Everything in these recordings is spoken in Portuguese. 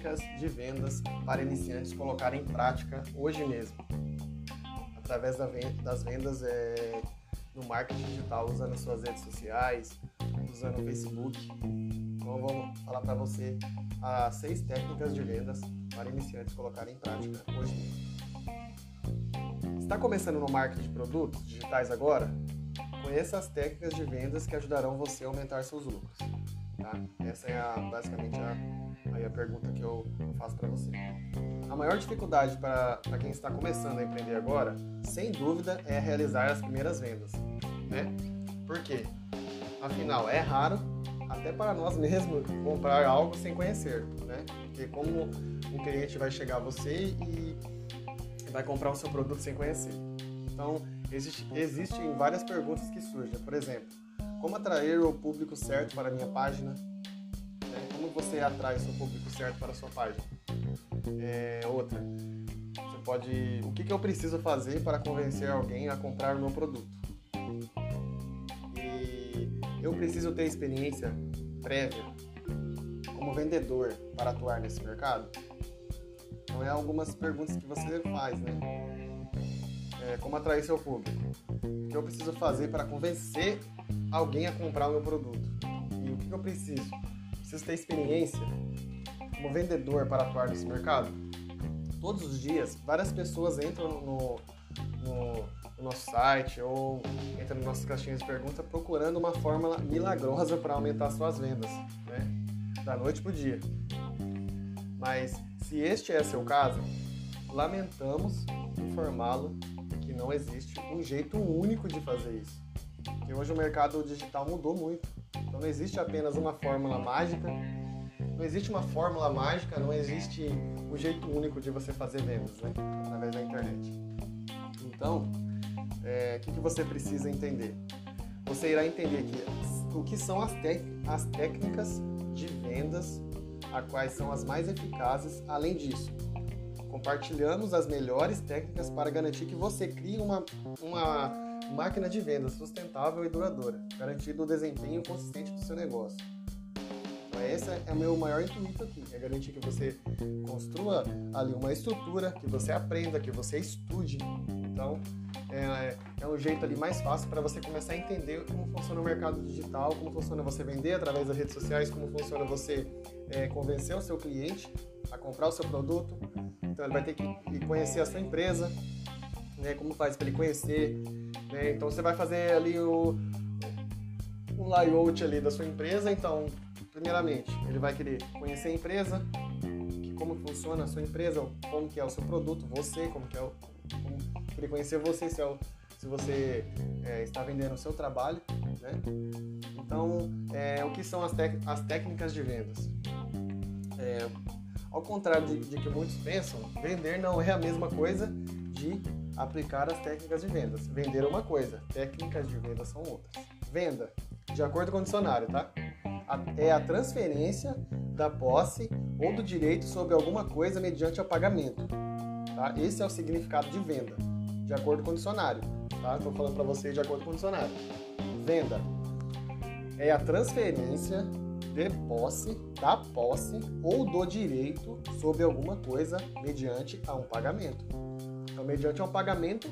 técnicas de vendas para iniciantes colocar em prática hoje mesmo, através das vendas é, no marketing digital, usando suas redes sociais, usando o Facebook. Então, eu vou falar para você as seis técnicas de vendas para iniciantes colocar em prática hoje mesmo. Está começando no marketing de produtos digitais agora? Conheça as técnicas de vendas que ajudarão você a aumentar seus lucros. Tá? Essa é a, basicamente a, aí a pergunta que eu faço para você. A maior dificuldade para quem está começando a empreender agora, sem dúvida, é realizar as primeiras vendas. Né? Por quê? Afinal, é raro, até para nós mesmos, comprar algo sem conhecer. Né? Porque como um cliente vai chegar a você e vai comprar o seu produto sem conhecer. Então, existe, existem várias perguntas que surgem. Por exemplo, como atrair o público certo para a minha página? É, como você atrai seu público certo para a sua página? É, outra, você pode. O que, que eu preciso fazer para convencer alguém a comprar o meu produto? E eu preciso ter experiência prévia como vendedor para atuar nesse mercado? Então, é algumas perguntas que você faz, né? É, como atrair seu público? O que eu preciso fazer para convencer alguém a comprar o meu produto. E o que eu preciso? Preciso ter experiência como vendedor para atuar nesse mercado. Todos os dias, várias pessoas entram no, no, no nosso site ou entram nas nossas caixinhas de pergunta procurando uma fórmula milagrosa para aumentar suas vendas, né? Da noite para o dia. Mas se este é seu caso, lamentamos informá-lo que não existe um jeito único de fazer isso. Porque hoje o mercado digital mudou muito. Então não existe apenas uma fórmula mágica, não existe uma fórmula mágica, não existe um jeito único de você fazer vendas né? através da internet. Então, é, o que, que você precisa entender? Você irá entender que, o que são as, as técnicas de vendas, a quais são as mais eficazes. Além disso, compartilhamos as melhores técnicas para garantir que você crie uma, uma máquina de vendas sustentável e duradoura, garantindo o desempenho consistente do seu negócio. Então, esse é o meu maior intuito aqui, é garantir que você construa ali uma estrutura, que você aprenda, que você estude. Então, é, é um jeito ali mais fácil para você começar a entender como funciona o mercado digital, como funciona você vender através das redes sociais, como funciona você é, convencer o seu cliente a comprar o seu produto. Então, ele vai ter que conhecer a sua empresa, né, como faz para ele conhecer né? Então você vai fazer ali o, um layout ali da sua empresa. Então, primeiramente, ele vai querer conhecer a empresa, como funciona a sua empresa, como que é o seu produto, você, como que é o, como, querer conhecer você, se, é o, se você é, está vendendo o seu trabalho, né? Então, é, o que são as, as técnicas de vendas? É, ao contrário de, de que muitos pensam, vender não é a mesma coisa de aplicar as técnicas de vendas. Vender é uma coisa, técnicas de vendas são outras. Venda, de acordo com o dicionário, tá? É a transferência da posse ou do direito sobre alguma coisa mediante o pagamento. Tá? Esse é o significado de venda, de acordo com o dicionário. Tá? Estou falando para vocês de acordo com o dicionário. Venda é a transferência de posse, da posse ou do direito sobre alguma coisa mediante a um pagamento. Então, mediante um pagamento,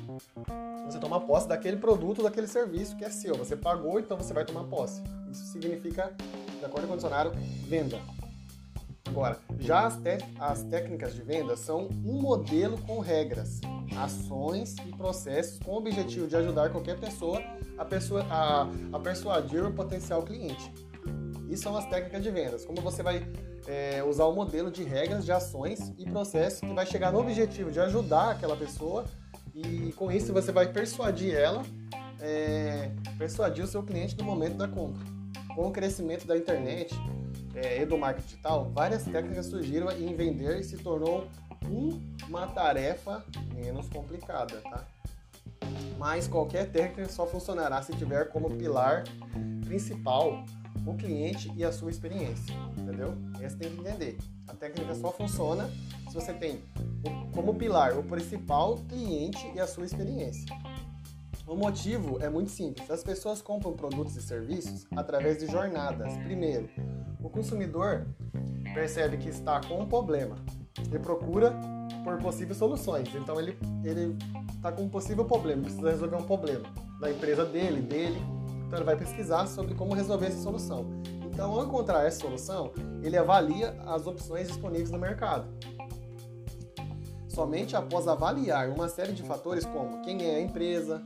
você toma posse daquele produto, daquele serviço que é seu. Você pagou, então você vai tomar posse. Isso significa, de acordo com o dicionário, venda. Agora, já as, as técnicas de venda são um modelo com regras, ações e processos com o objetivo de ajudar qualquer pessoa a, pessoa, a, a persuadir o potencial cliente. Isso são as técnicas de vendas. Como você vai é, usar o um modelo de regras, de ações e processos que vai chegar no objetivo de ajudar aquela pessoa e com isso você vai persuadir ela, é, persuadir o seu cliente no momento da compra. Com o crescimento da internet é, e do marketing digital, várias técnicas surgiram e em vender se tornou uma tarefa menos complicada, tá? Mas qualquer técnica só funcionará se tiver como pilar principal o cliente e a sua experiência, entendeu? Esse tem que entender. A técnica só funciona se você tem como pilar o principal cliente e a sua experiência. O motivo é muito simples. As pessoas compram produtos e serviços através de jornadas. Primeiro, o consumidor percebe que está com um problema e procura por possíveis soluções. Então ele ele está com um possível problema, precisa resolver um problema da empresa dele, dele. Então ele vai pesquisar sobre como resolver essa solução. Então, ao encontrar essa solução, ele avalia as opções disponíveis no mercado. Somente após avaliar uma série de fatores como quem é a empresa,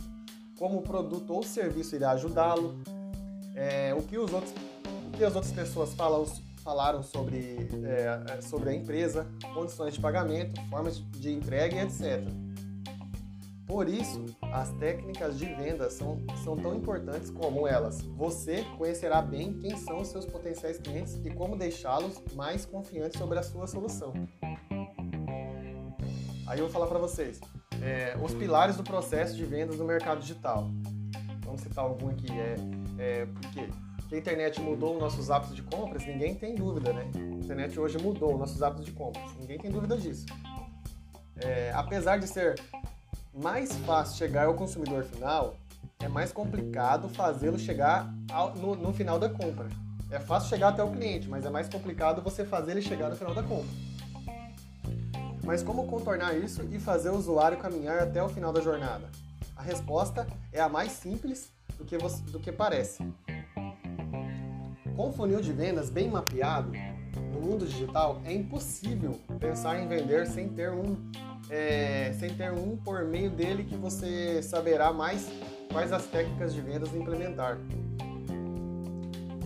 como o produto ou serviço irá ajudá-lo, é, o que os outros, o que as outras pessoas falam, falaram sobre, é, sobre a empresa, condições de pagamento, formas de entrega etc. Por isso, as técnicas de venda são, são tão importantes como elas. Você conhecerá bem quem são os seus potenciais clientes e como deixá-los mais confiantes sobre a sua solução. Aí eu vou falar para vocês é, os pilares do processo de vendas no mercado digital. Vamos citar algum aqui. É, é porque que a internet mudou os nossos hábitos de compras, ninguém tem dúvida, né? A internet hoje mudou os nossos hábitos de compras, ninguém tem dúvida disso. É, apesar de ser mais fácil chegar ao consumidor final, é mais complicado fazê-lo chegar ao, no, no final da compra. É fácil chegar até o cliente, mas é mais complicado você fazer ele chegar no final da compra. Mas como contornar isso e fazer o usuário caminhar até o final da jornada? A resposta é a mais simples do que, você, do que parece. Com o funil de vendas bem mapeado, no mundo digital é impossível pensar em vender sem ter um é, sem ter um por meio dele que você saberá mais quais as técnicas de vendas implementar.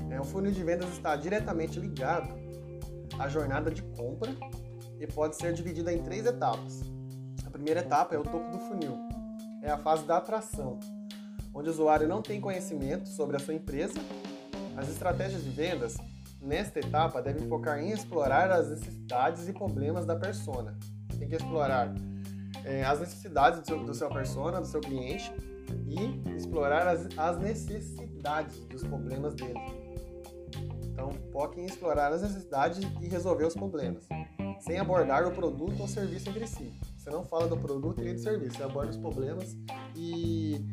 É, o funil de vendas está diretamente ligado à jornada de compra e pode ser dividida em três etapas. A primeira etapa é o topo do funil, é a fase da atração, onde o usuário não tem conhecimento sobre a sua empresa. As estratégias de vendas nesta etapa devem focar em explorar as necessidades e problemas da persona, tem que explorar é, as necessidades do seu, do seu persona, do seu cliente e explorar as, as necessidades dos problemas dele. Então, foque em explorar as necessidades e resolver os problemas, sem abordar o produto ou serviço entre si. Você não fala do produto e do serviço, você aborda os problemas e,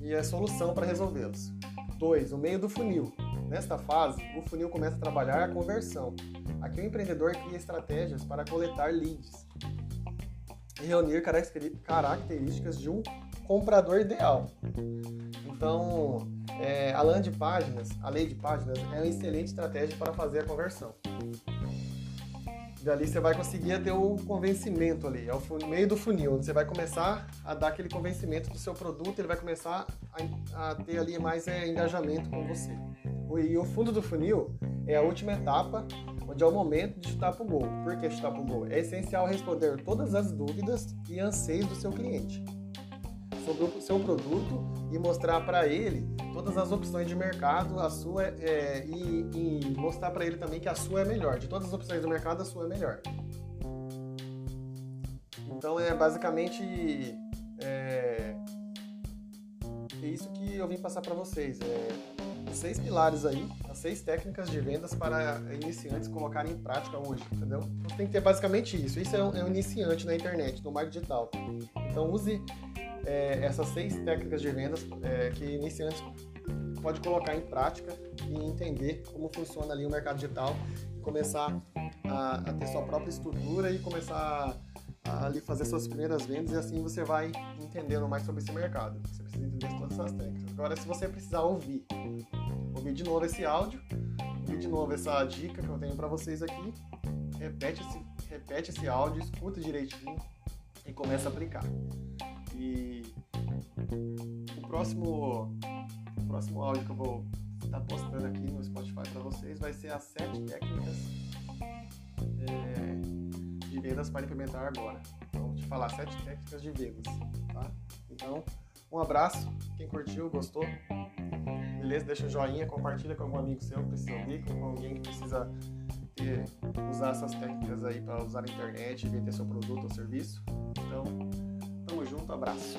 e a solução para resolvê-los. 2. O meio do funil. Nesta fase, o funil começa a trabalhar a conversão. Aqui o empreendedor cria estratégias para coletar leads e reunir características de um comprador ideal. Então, é, a landing páginas, a lei de páginas, é uma excelente estratégia para fazer a conversão. Dali você vai conseguir ter o convencimento ali, é o meio do funil, onde você vai começar a dar aquele convencimento do seu produto, ele vai começar a, a ter ali mais é, engajamento com você. E o fundo do funil é a última etapa, onde é o momento de chutar para o gol. Por que chutar para o gol? É essencial responder todas as dúvidas e anseios do seu cliente sobre o seu produto e mostrar para ele todas as opções de mercado, a sua é, e, e, mostrar para ele também que a sua é melhor. De todas as opções do mercado, a sua é melhor. Então é basicamente é, é isso que eu vim passar para vocês. É, seis pilares aí, as seis técnicas de vendas para iniciantes colocarem em prática hoje, entendeu? Então tem que ter basicamente isso. Isso é um, é um iniciante na internet, no marketing digital. Então use é, essas seis técnicas de vendas é, que iniciantes pode colocar em prática e entender como funciona ali o mercado digital e começar a, a ter sua própria estrutura e começar a, ali fazer suas primeiras vendas e assim você vai entendendo mais sobre esse mercado. Você precisa entender todas essas técnicas. Agora, se você precisar ouvir ouvir de novo esse áudio, ouvir de novo essa dica que eu tenho para vocês aqui, repete esse, repete esse áudio, escuta direitinho e começa a aplicar. E o próximo, próximo áudio que eu vou estar postando aqui no Spotify para vocês vai ser as sete técnicas é, de vendas para implementar agora. Então, vou te falar sete técnicas de vendas, tá? Então, um abraço, quem curtiu, gostou, beleza? Deixa um joinha, compartilha com algum amigo seu que precisa ouvir, com alguém que precisa ter, usar essas técnicas aí para usar a internet vender seu produto ou serviço. Então, tamo junto, abraço.